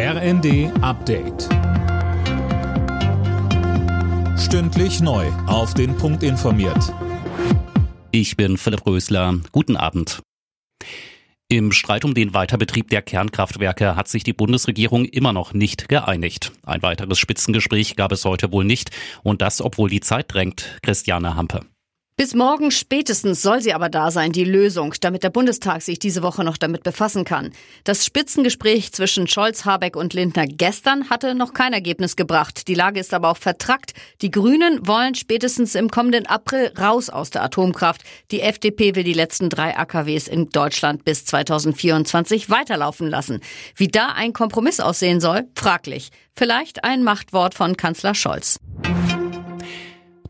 RND Update. Stündlich neu. Auf den Punkt informiert. Ich bin Philipp Rösler. Guten Abend. Im Streit um den Weiterbetrieb der Kernkraftwerke hat sich die Bundesregierung immer noch nicht geeinigt. Ein weiteres Spitzengespräch gab es heute wohl nicht und das, obwohl die Zeit drängt. Christiane Hampe. Bis morgen spätestens soll sie aber da sein, die Lösung, damit der Bundestag sich diese Woche noch damit befassen kann. Das Spitzengespräch zwischen Scholz, Habeck und Lindner gestern hatte noch kein Ergebnis gebracht. Die Lage ist aber auch vertrackt. Die Grünen wollen spätestens im kommenden April raus aus der Atomkraft. Die FDP will die letzten drei AKWs in Deutschland bis 2024 weiterlaufen lassen. Wie da ein Kompromiss aussehen soll, fraglich. Vielleicht ein Machtwort von Kanzler Scholz.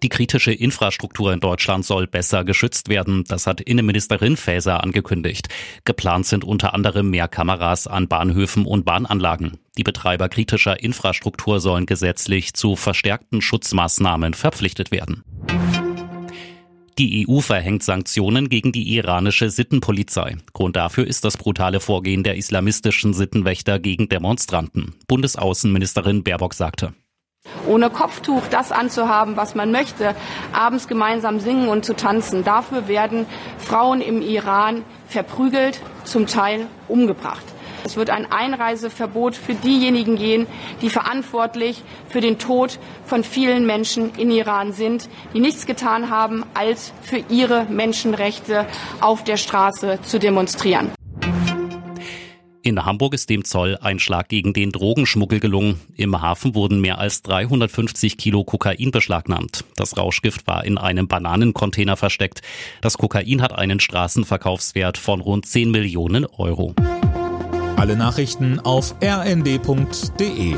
Die kritische Infrastruktur in Deutschland soll besser geschützt werden. Das hat Innenministerin Faeser angekündigt. Geplant sind unter anderem mehr Kameras an Bahnhöfen und Bahnanlagen. Die Betreiber kritischer Infrastruktur sollen gesetzlich zu verstärkten Schutzmaßnahmen verpflichtet werden. Die EU verhängt Sanktionen gegen die iranische Sittenpolizei. Grund dafür ist das brutale Vorgehen der islamistischen Sittenwächter gegen Demonstranten. Bundesaußenministerin Baerbock sagte ohne Kopftuch das anzuhaben, was man möchte, abends gemeinsam singen und zu tanzen. Dafür werden Frauen im Iran verprügelt, zum Teil umgebracht. Es wird ein Einreiseverbot für diejenigen gehen, die verantwortlich für den Tod von vielen Menschen in Iran sind, die nichts getan haben, als für ihre Menschenrechte auf der Straße zu demonstrieren. In Hamburg ist dem Zoll ein Schlag gegen den Drogenschmuggel gelungen. Im Hafen wurden mehr als 350 Kilo Kokain beschlagnahmt. Das Rauschgift war in einem Bananencontainer versteckt. Das Kokain hat einen Straßenverkaufswert von rund 10 Millionen Euro. Alle Nachrichten auf rnd.de